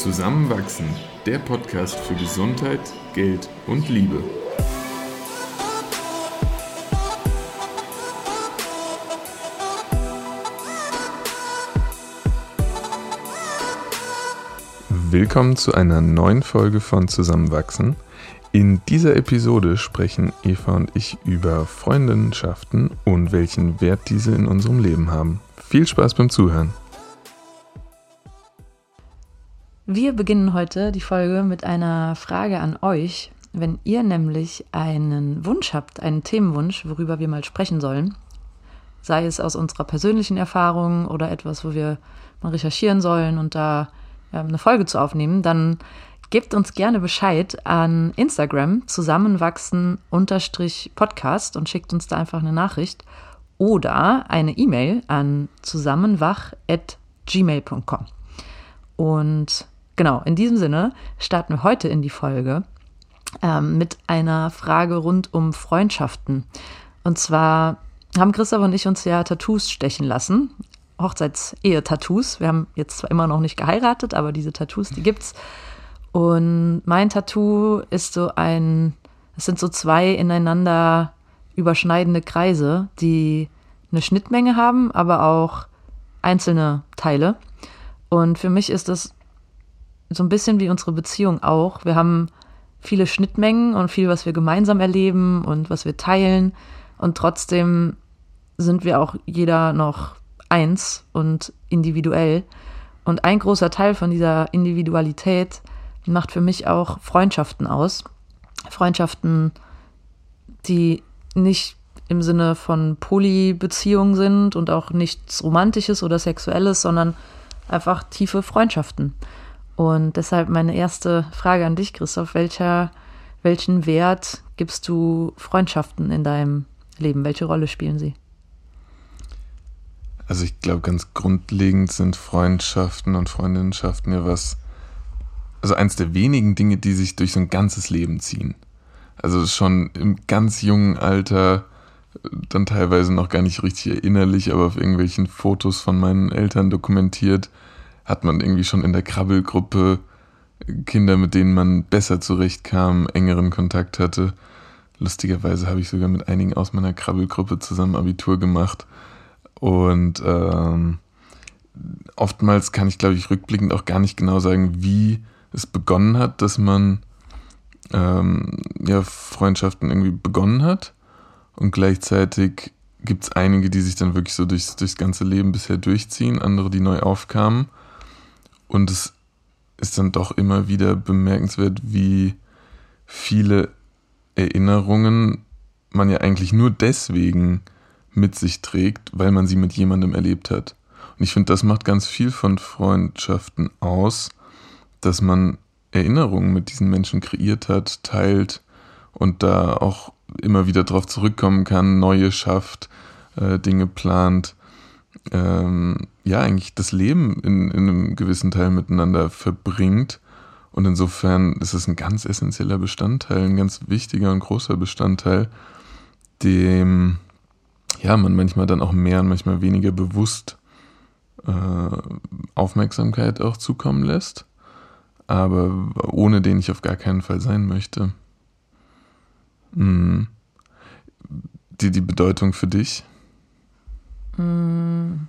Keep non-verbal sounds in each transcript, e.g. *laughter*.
Zusammenwachsen, der Podcast für Gesundheit, Geld und Liebe. Willkommen zu einer neuen Folge von Zusammenwachsen. In dieser Episode sprechen Eva und ich über Freundschaften und welchen Wert diese in unserem Leben haben. Viel Spaß beim Zuhören. Wir beginnen heute die Folge mit einer Frage an euch. Wenn ihr nämlich einen Wunsch habt, einen Themenwunsch, worüber wir mal sprechen sollen, sei es aus unserer persönlichen Erfahrung oder etwas, wo wir mal recherchieren sollen und da ja, eine Folge zu aufnehmen, dann gebt uns gerne Bescheid an Instagram zusammenwachsen-podcast und schickt uns da einfach eine Nachricht oder eine E-Mail an zusammenwach.gmail.com. Und genau, in diesem Sinne starten wir heute in die Folge ähm, mit einer Frage rund um Freundschaften. Und zwar haben Christoph und ich uns ja Tattoos stechen lassen. Hochzeits-Ehe-Tattoos. Wir haben jetzt zwar immer noch nicht geheiratet, aber diese Tattoos, die gibt's. Und mein Tattoo ist so ein, es sind so zwei ineinander überschneidende Kreise, die eine Schnittmenge haben, aber auch einzelne Teile. Und für mich ist das so ein bisschen wie unsere Beziehung auch. Wir haben viele Schnittmengen und viel, was wir gemeinsam erleben und was wir teilen. Und trotzdem sind wir auch jeder noch eins und individuell. Und ein großer Teil von dieser Individualität macht für mich auch Freundschaften aus. Freundschaften, die nicht im Sinne von Polybeziehungen sind und auch nichts Romantisches oder Sexuelles, sondern einfach tiefe Freundschaften. Und deshalb meine erste Frage an dich, Christoph, welcher, welchen Wert gibst du Freundschaften in deinem Leben? Welche Rolle spielen sie? Also ich glaube, ganz grundlegend sind Freundschaften und Freundinnenschaften ja was, also eins der wenigen Dinge, die sich durch so ein ganzes Leben ziehen. Also schon im ganz jungen Alter, dann teilweise noch gar nicht richtig erinnerlich, aber auf irgendwelchen Fotos von meinen Eltern dokumentiert, hat man irgendwie schon in der Krabbelgruppe Kinder, mit denen man besser zurechtkam, engeren Kontakt hatte. Lustigerweise habe ich sogar mit einigen aus meiner Krabbelgruppe zusammen Abitur gemacht. Und ähm, oftmals kann ich, glaube ich, rückblickend auch gar nicht genau sagen, wie es begonnen hat, dass man ähm, ja, Freundschaften irgendwie begonnen hat. Und gleichzeitig gibt es einige, die sich dann wirklich so durchs, durchs ganze Leben bisher durchziehen, andere, die neu aufkamen. Und es ist dann doch immer wieder bemerkenswert, wie viele Erinnerungen man ja eigentlich nur deswegen mit sich trägt, weil man sie mit jemandem erlebt hat. Und ich finde, das macht ganz viel von Freundschaften aus, dass man Erinnerungen mit diesen Menschen kreiert hat, teilt und da auch immer wieder drauf zurückkommen kann, neue schafft, äh, Dinge plant, ähm, ja, eigentlich das Leben in, in einem gewissen Teil miteinander verbringt. Und insofern ist es ein ganz essentieller Bestandteil, ein ganz wichtiger und großer Bestandteil, dem ja, man manchmal dann auch mehr und manchmal weniger bewusst äh, Aufmerksamkeit auch zukommen lässt, aber ohne den ich auf gar keinen Fall sein möchte. Mhm. Die, die Bedeutung für dich? Mm.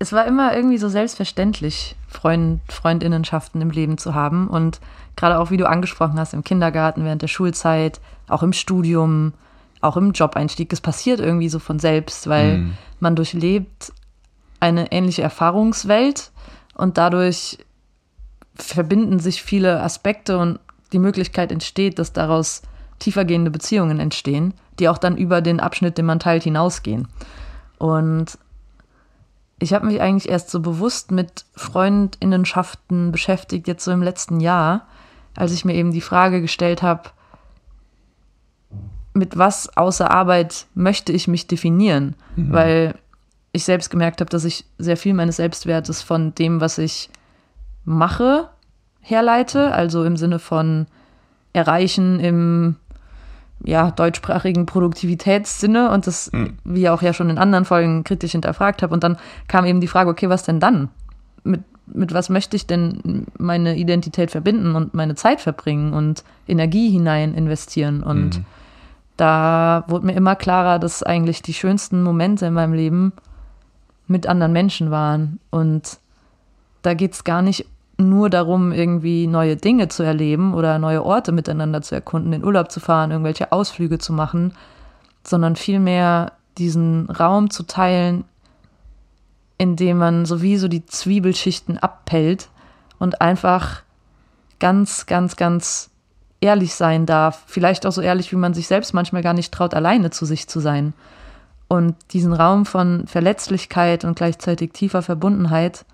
Es war immer irgendwie so selbstverständlich, Freund, Freundinnenschaften im Leben zu haben. Und gerade auch, wie du angesprochen hast, im Kindergarten, während der Schulzeit, auch im Studium, auch im Job-Einstieg. Es passiert irgendwie so von selbst, weil mhm. man durchlebt eine ähnliche Erfahrungswelt und dadurch verbinden sich viele Aspekte und die Möglichkeit entsteht, dass daraus tiefergehende Beziehungen entstehen, die auch dann über den Abschnitt, den man teilt, hinausgehen. Und ich habe mich eigentlich erst so bewusst mit Freundinnenschaften beschäftigt, jetzt so im letzten Jahr, als ich mir eben die Frage gestellt habe, mit was außer Arbeit möchte ich mich definieren? Mhm. Weil ich selbst gemerkt habe, dass ich sehr viel meines Selbstwertes von dem, was ich mache, herleite. Also im Sinne von erreichen im ja, deutschsprachigen Produktivitätssinne und das, mhm. wie auch ja schon in anderen Folgen kritisch hinterfragt habe. Und dann kam eben die Frage, okay, was denn dann? Mit mit was möchte ich denn meine Identität verbinden und meine Zeit verbringen und Energie hinein investieren. Und mhm. da wurde mir immer klarer, dass eigentlich die schönsten Momente in meinem Leben mit anderen Menschen waren. Und da geht es gar nicht nur darum, irgendwie neue Dinge zu erleben oder neue Orte miteinander zu erkunden, in Urlaub zu fahren, irgendwelche Ausflüge zu machen, sondern vielmehr diesen Raum zu teilen, indem man sowieso die Zwiebelschichten abpellt und einfach ganz, ganz, ganz ehrlich sein darf. Vielleicht auch so ehrlich, wie man sich selbst manchmal gar nicht traut, alleine zu sich zu sein. Und diesen Raum von Verletzlichkeit und gleichzeitig tiefer Verbundenheit,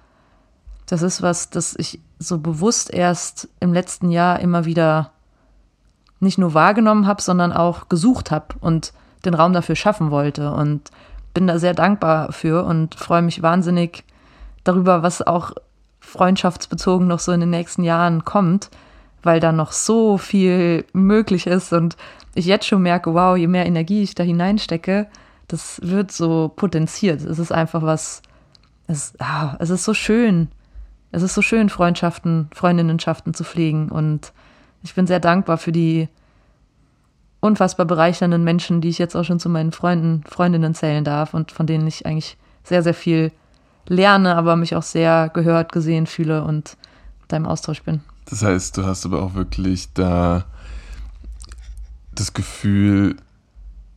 das ist was, das ich so bewusst erst im letzten Jahr immer wieder nicht nur wahrgenommen habe, sondern auch gesucht habe und den Raum dafür schaffen wollte. Und bin da sehr dankbar für und freue mich wahnsinnig darüber, was auch freundschaftsbezogen noch so in den nächsten Jahren kommt, weil da noch so viel möglich ist und ich jetzt schon merke, wow, je mehr Energie ich da hineinstecke, das wird so potenziert. Es ist einfach was, es, ah, es ist so schön. Es ist so schön, Freundschaften, Freundinnenschaften zu pflegen und ich bin sehr dankbar für die unfassbar bereichernden Menschen, die ich jetzt auch schon zu meinen Freunden, Freundinnen zählen darf und von denen ich eigentlich sehr, sehr viel lerne, aber mich auch sehr gehört, gesehen fühle und da im Austausch bin. Das heißt, du hast aber auch wirklich da das Gefühl,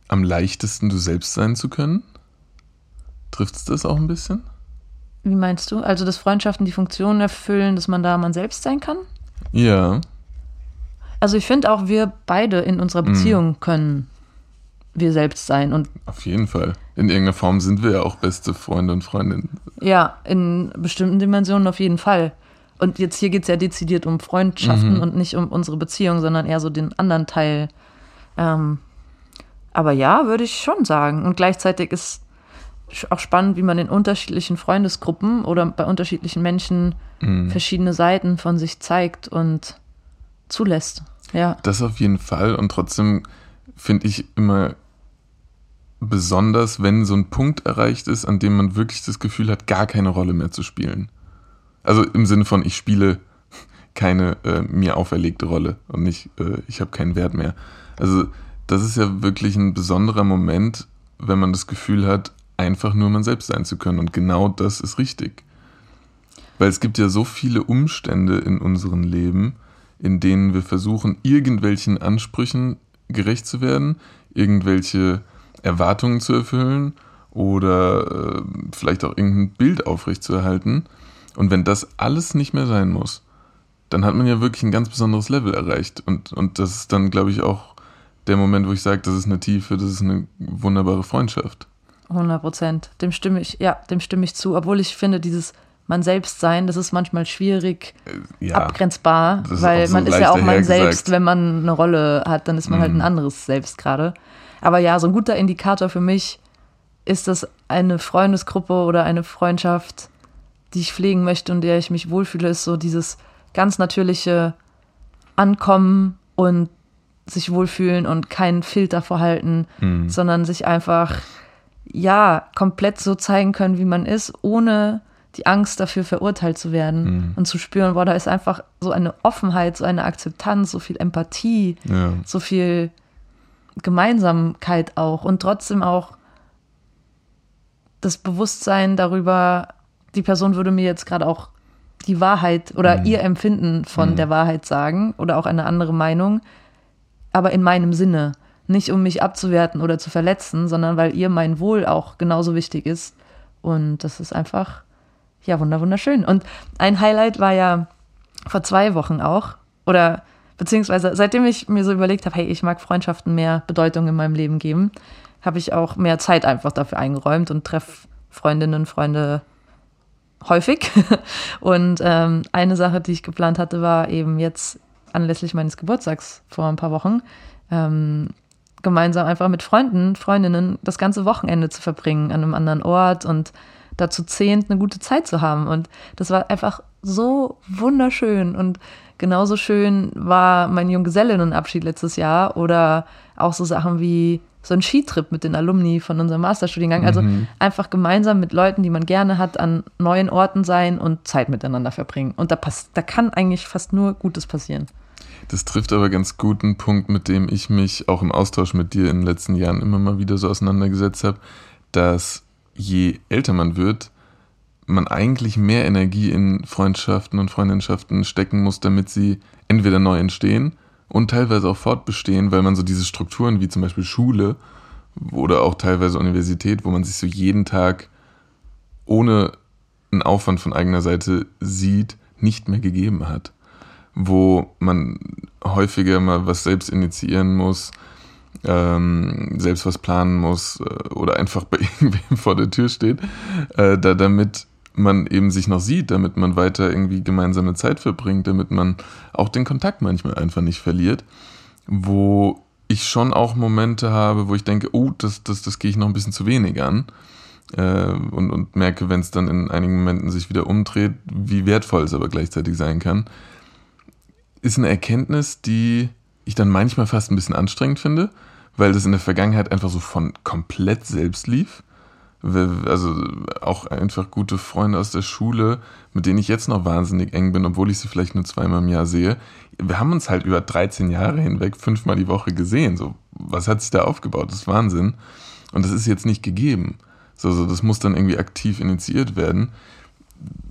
am leichtesten du selbst sein zu können? Trifft es das auch ein bisschen? Wie meinst du? Also, dass Freundschaften die Funktion erfüllen, dass man da man selbst sein kann? Ja. Also ich finde auch, wir beide in unserer mhm. Beziehung mhm. können wir selbst sein. Und Auf jeden Fall. In irgendeiner Form sind wir ja auch beste Freunde und Freundinnen. Ja, in bestimmten Dimensionen auf jeden Fall. Und jetzt hier geht es ja dezidiert um Freundschaften mhm. und nicht um unsere Beziehung, sondern eher so den anderen Teil. Ähm, aber ja, würde ich schon sagen. Und gleichzeitig ist auch spannend, wie man in unterschiedlichen Freundesgruppen oder bei unterschiedlichen Menschen mhm. verschiedene Seiten von sich zeigt und zulässt. Ja. Das auf jeden Fall. Und trotzdem finde ich immer besonders, wenn so ein Punkt erreicht ist, an dem man wirklich das Gefühl hat, gar keine Rolle mehr zu spielen. Also im Sinne von, ich spiele keine äh, mir auferlegte Rolle und nicht, äh, ich habe keinen Wert mehr. Also das ist ja wirklich ein besonderer Moment, wenn man das Gefühl hat, einfach nur man selbst sein zu können. Und genau das ist richtig. Weil es gibt ja so viele Umstände in unserem Leben, in denen wir versuchen, irgendwelchen Ansprüchen gerecht zu werden, irgendwelche Erwartungen zu erfüllen oder äh, vielleicht auch irgendein Bild aufrechtzuerhalten. Und wenn das alles nicht mehr sein muss, dann hat man ja wirklich ein ganz besonderes Level erreicht. Und, und das ist dann, glaube ich, auch der Moment, wo ich sage, das ist eine tiefe, das ist eine wunderbare Freundschaft. 100 Prozent. Dem stimme ich, ja, dem stimme ich zu. Obwohl ich finde, dieses man selbst sein, das ist manchmal schwierig äh, ja, abgrenzbar, weil so man ist ja auch man selbst, wenn man eine Rolle hat, dann ist man mm. halt ein mhm. anderes Selbst gerade. Aber ja, so ein guter Indikator für mich ist das eine Freundesgruppe oder eine Freundschaft, die ich pflegen möchte und der ich mich wohlfühle, ist so dieses ganz natürliche Ankommen und sich wohlfühlen und keinen Filter vorhalten, mm. sondern sich einfach ja komplett so zeigen können, wie man ist, ohne die Angst dafür verurteilt zu werden mhm. und zu spüren, boah, da ist einfach so eine Offenheit, so eine Akzeptanz, so viel Empathie, ja. so viel Gemeinsamkeit auch und trotzdem auch das Bewusstsein darüber, die Person würde mir jetzt gerade auch die Wahrheit oder mhm. ihr Empfinden von mhm. der Wahrheit sagen oder auch eine andere Meinung, aber in meinem Sinne. Nicht um mich abzuwerten oder zu verletzen, sondern weil ihr mein Wohl auch genauso wichtig ist. Und das ist einfach ja, wunderschön. Und ein Highlight war ja vor zwei Wochen auch, oder beziehungsweise seitdem ich mir so überlegt habe, hey, ich mag Freundschaften mehr Bedeutung in meinem Leben geben, habe ich auch mehr Zeit einfach dafür eingeräumt und treffe Freundinnen, Freunde häufig. *laughs* Und ähm, eine Sache, die ich geplant hatte, war eben jetzt anlässlich meines Geburtstags vor ein paar Wochen, ähm, gemeinsam einfach mit Freunden, Freundinnen das ganze Wochenende zu verbringen an einem anderen Ort und dazu zehnt, eine gute Zeit zu haben. Und das war einfach so wunderschön und genauso schön war mein Junggesellinnenabschied letztes Jahr oder auch so Sachen wie so ein Skitrip mit den Alumni von unserem Masterstudiengang. Also mhm. einfach gemeinsam mit Leuten, die man gerne hat, an neuen Orten sein und Zeit miteinander verbringen. Und da, pass da kann eigentlich fast nur Gutes passieren. Das trifft aber ganz gut einen Punkt, mit dem ich mich auch im Austausch mit dir in den letzten Jahren immer mal wieder so auseinandergesetzt habe, dass je älter man wird, man eigentlich mehr Energie in Freundschaften und Freundschaften stecken muss, damit sie entweder neu entstehen und teilweise auch fortbestehen, weil man so diese Strukturen wie zum Beispiel Schule oder auch teilweise Universität, wo man sich so jeden Tag ohne einen Aufwand von eigener Seite sieht, nicht mehr gegeben hat. Wo man häufiger mal was selbst initiieren muss, ähm, selbst was planen muss äh, oder einfach bei *laughs* irgendwem vor der Tür steht, äh, da, damit man eben sich noch sieht, damit man weiter irgendwie gemeinsame Zeit verbringt, damit man auch den Kontakt manchmal einfach nicht verliert, wo ich schon auch Momente habe, wo ich denke, oh, das, das, das gehe ich noch ein bisschen zu wenig an äh, und, und merke, wenn es dann in einigen Momenten sich wieder umdreht, wie wertvoll es aber gleichzeitig sein kann, ist eine Erkenntnis, die ich dann manchmal fast ein bisschen anstrengend finde, weil das in der Vergangenheit einfach so von komplett selbst lief also auch einfach gute Freunde aus der Schule, mit denen ich jetzt noch wahnsinnig eng bin, obwohl ich sie vielleicht nur zweimal im Jahr sehe. Wir haben uns halt über 13 Jahre hinweg fünfmal die Woche gesehen. So, was hat sich da aufgebaut? Das ist Wahnsinn. Und das ist jetzt nicht gegeben. So, so, das muss dann irgendwie aktiv initiiert werden.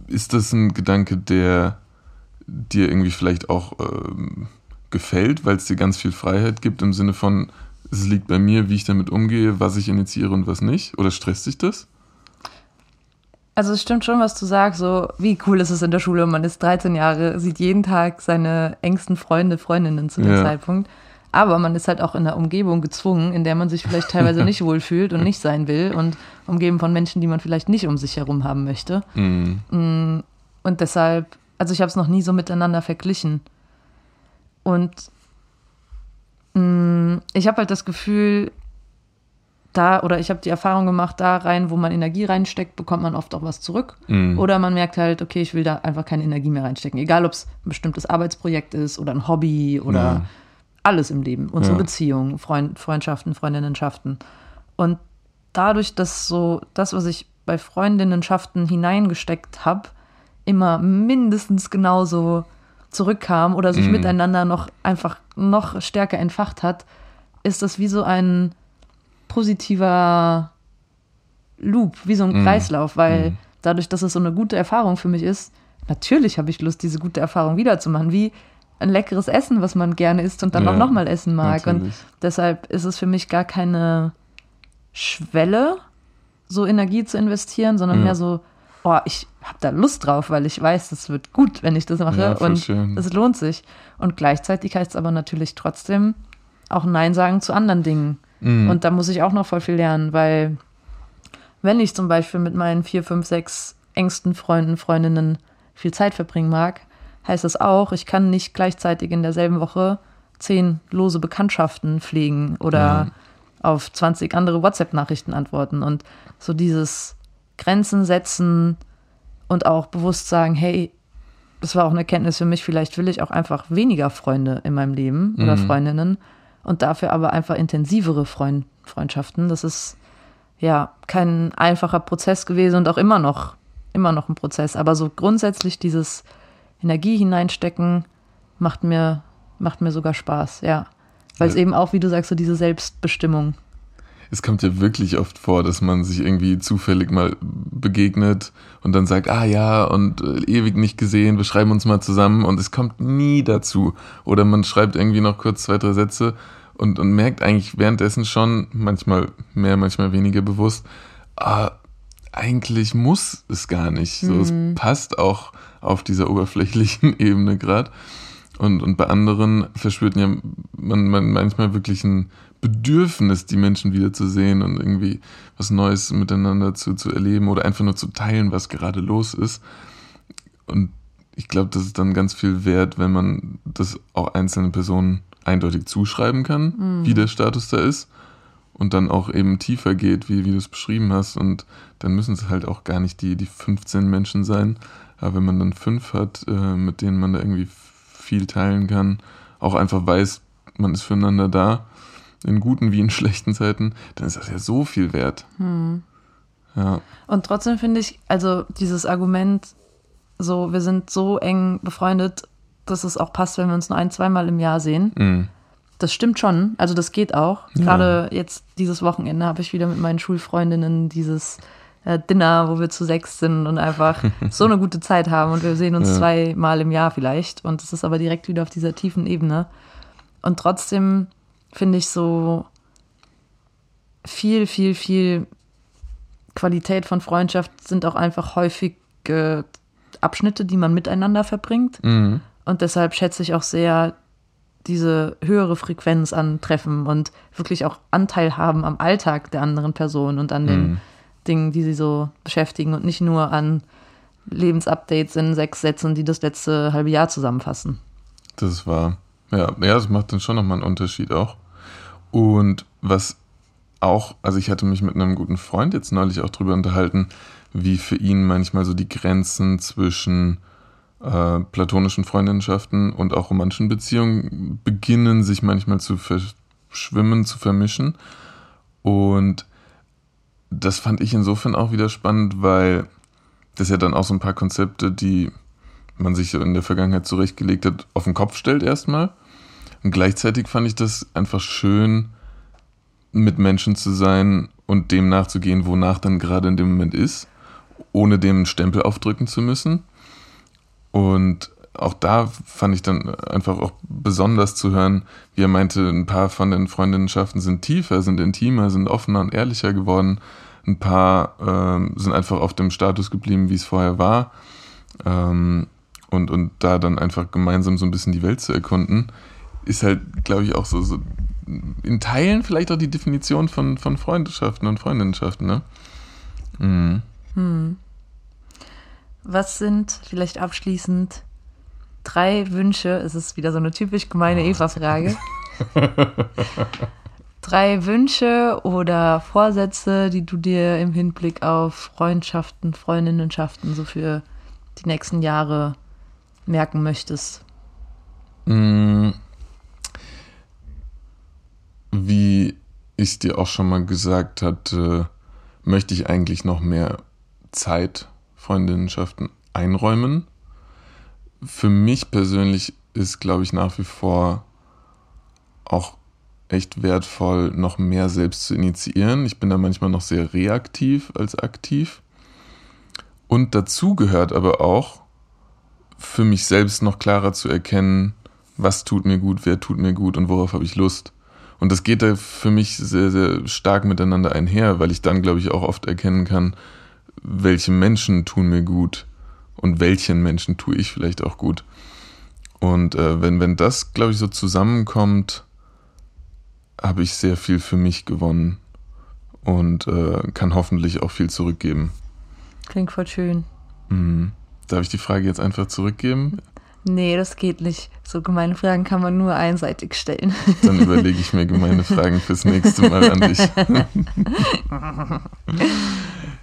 Ist das ein Gedanke, der dir irgendwie vielleicht auch ähm, gefällt, weil es dir ganz viel Freiheit gibt im Sinne von, es liegt bei mir, wie ich damit umgehe, was ich initiiere und was nicht? Oder stresst sich das? Also es stimmt schon, was du sagst, so wie cool ist es in der Schule, man ist 13 Jahre, sieht jeden Tag seine engsten Freunde, Freundinnen zu dem ja. Zeitpunkt. Aber man ist halt auch in einer Umgebung gezwungen, in der man sich vielleicht teilweise *laughs* nicht wohlfühlt und nicht sein will und umgeben von Menschen, die man vielleicht nicht um sich herum haben möchte. Mhm. Mm, und deshalb, also ich habe es noch nie so miteinander verglichen. Und Mm, ich habe halt das Gefühl, da oder ich habe die Erfahrung gemacht, da rein, wo man Energie reinsteckt, bekommt man oft auch was zurück. Mhm. Oder man merkt halt, okay, ich will da einfach keine Energie mehr reinstecken. Egal, ob es ein bestimmtes Arbeitsprojekt ist oder ein Hobby oder ja. alles im Leben. Unsere ja. Beziehungen, Freund, Freundschaften, Freundinnenschaften. Und dadurch, dass so das, was ich bei Freundinnenschaften hineingesteckt habe, immer mindestens genauso zurückkam oder sich mm. miteinander noch einfach noch stärker entfacht hat, ist das wie so ein positiver Loop, wie so ein mm. Kreislauf, weil mm. dadurch, dass es so eine gute Erfahrung für mich ist, natürlich habe ich Lust, diese gute Erfahrung wiederzumachen, wie ein leckeres Essen, was man gerne isst und dann ja, auch nochmal essen mag. Natürlich. Und deshalb ist es für mich gar keine Schwelle, so Energie zu investieren, sondern ja. mehr so, oh, ich habe da Lust drauf, weil ich weiß, es wird gut, wenn ich das mache ja, und schön. es lohnt sich. Und gleichzeitig heißt es aber natürlich trotzdem auch Nein sagen zu anderen Dingen. Mhm. Und da muss ich auch noch voll viel lernen, weil wenn ich zum Beispiel mit meinen vier, fünf, sechs engsten Freunden, Freundinnen viel Zeit verbringen mag, heißt das auch, ich kann nicht gleichzeitig in derselben Woche zehn lose Bekanntschaften pflegen oder ja. auf 20 andere WhatsApp-Nachrichten antworten. Und so dieses Grenzen setzen und auch bewusst sagen, hey, das war auch eine Kenntnis für mich, vielleicht will ich auch einfach weniger Freunde in meinem Leben oder mhm. Freundinnen und dafür aber einfach intensivere Freund Freundschaften. Das ist ja kein einfacher Prozess gewesen und auch immer noch, immer noch ein Prozess. Aber so grundsätzlich dieses Energie hineinstecken macht mir, macht mir sogar Spaß, ja. Weil es eben auch, wie du sagst, so diese Selbstbestimmung es kommt ja wirklich oft vor, dass man sich irgendwie zufällig mal begegnet und dann sagt, ah ja, und äh, ewig nicht gesehen, wir schreiben uns mal zusammen und es kommt nie dazu. Oder man schreibt irgendwie noch kurz zwei, drei Sätze und, und merkt eigentlich währenddessen schon, manchmal mehr, manchmal weniger bewusst, ah, eigentlich muss es gar nicht. So, mhm. es passt auch auf dieser oberflächlichen *laughs* Ebene gerade. Und, und bei anderen verspürt ja man, man manchmal wirklich ein Bedürfnis, die Menschen wiederzusehen und irgendwie was Neues miteinander zu, zu erleben oder einfach nur zu teilen, was gerade los ist. Und ich glaube, das ist dann ganz viel wert, wenn man das auch einzelnen Personen eindeutig zuschreiben kann, mhm. wie der Status da ist. Und dann auch eben tiefer geht, wie, wie du es beschrieben hast. Und dann müssen es halt auch gar nicht die, die 15 Menschen sein. Aber wenn man dann fünf hat, äh, mit denen man da irgendwie viel teilen kann, auch einfach weiß, man ist füreinander da, in guten wie in schlechten Zeiten, dann ist das ja so viel wert. Hm. Ja. Und trotzdem finde ich, also dieses Argument, so, wir sind so eng befreundet, dass es auch passt, wenn wir uns nur ein, zweimal im Jahr sehen. Mm. Das stimmt schon. Also das geht auch. Ja. Gerade jetzt dieses Wochenende habe ich wieder mit meinen Schulfreundinnen dieses äh, Dinner, wo wir zu sechs sind und einfach *laughs* so eine gute Zeit haben und wir sehen uns Ja. zweimal im Jahr vielleicht. Und es ist aber direkt wieder auf dieser tiefen Ebene. Und trotzdem finde ich so viel, viel, viel Qualität von Freundschaft sind auch einfach häufig äh, Abschnitte, die man miteinander verbringt. Mhm. Und deshalb schätze ich auch sehr diese höhere Frequenz an Treffen und wirklich auch Anteil haben am Alltag der anderen Person und an den Mhm. Dingen, die sie so beschäftigen und nicht nur an Lebensupdates in sechs Sätzen, die das letzte halbe Jahr zusammenfassen. Das war, ja, ja, das macht dann schon nochmal einen Unterschied auch. Und was auch, also ich hatte mich mit einem guten Freund jetzt neulich auch drüber unterhalten, wie für ihn manchmal so die Grenzen zwischen äh, platonischen Freundschaften und auch romantischen Beziehungen beginnen, sich manchmal zu verschwimmen, zu vermischen. Und das fand ich insofern auch wieder spannend, weil das ja dann auch so ein paar Konzepte, die man sich in der Vergangenheit zurechtgelegt hat, auf den Kopf stellt erstmal. Und gleichzeitig fand ich das einfach schön, mit Menschen zu sein und dem nachzugehen, wonach dann gerade in dem Moment ist, ohne dem einen Stempel aufdrücken zu müssen. Und auch da fand ich dann einfach auch besonders zu hören, wie er meinte, ein paar von den Freundinnenschaften sind tiefer, sind intimer, sind offener und ehrlicher geworden. Ein paar ähm, sind einfach auf dem Status geblieben, wie es vorher war. Ähm, und, und da dann einfach gemeinsam so ein bisschen die Welt zu erkunden, ist halt, glaube ich, auch so, so in Teilen vielleicht auch die Definition von, von Freundschaften und Freundinnenschaften, ne? Mhm. Was sind vielleicht abschließend drei Wünsche? Es ist wieder so eine typisch gemeine Eva-Frage. *laughs* drei Wünsche oder Vorsätze, die du dir im Hinblick auf Freundschaften, Freundinnenschaften so für die nächsten Jahre merken möchtest? Mm. Wie ich dir auch schon mal gesagt hatte, möchte ich eigentlich noch mehr Zeit Freundinnenschaften einräumen. Für mich persönlich ist, glaube ich, nach wie vor auch echt wertvoll, noch mehr selbst zu initiieren. Ich bin da manchmal noch sehr reaktiv als aktiv. Und dazu gehört aber auch, für mich selbst noch klarer zu erkennen, was tut mir gut, wer tut mir gut und worauf habe ich Lust. Und das geht da für mich sehr, sehr stark miteinander einher, weil ich dann, glaube ich, auch oft erkennen kann, welche Menschen tun mir gut und welchen Menschen tue ich vielleicht auch gut. Und äh, wenn, wenn das, glaube ich, so zusammenkommt, habe ich sehr viel für mich gewonnen und äh, kann hoffentlich auch viel zurückgeben. Klingt voll schön. Mhm. Darf ich die Frage jetzt einfach zurückgeben? Nee, das geht nicht. So gemeine Fragen kann man nur einseitig stellen. *laughs* Dann überlege ich mir gemeine Fragen fürs nächste Mal an dich. *laughs*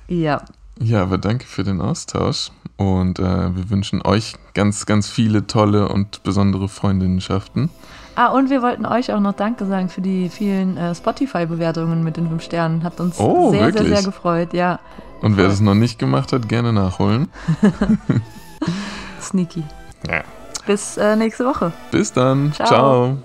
ja. Ja, aber danke für den Austausch und äh, wir wünschen euch ganz, ganz viele tolle und besondere Freundinnenschaften. Ah, und wir wollten euch auch noch Danke sagen für die vielen äh, Spotify-Bewertungen mit den fünf Sternen. Hat uns Oh, sehr, wirklich? sehr, sehr gefreut. Ja, Und wer das noch nicht gemacht hat, gerne nachholen. *laughs* sneaky. Ja. Bis äh, nächste Woche. Bis dann. Ciao. Ciao.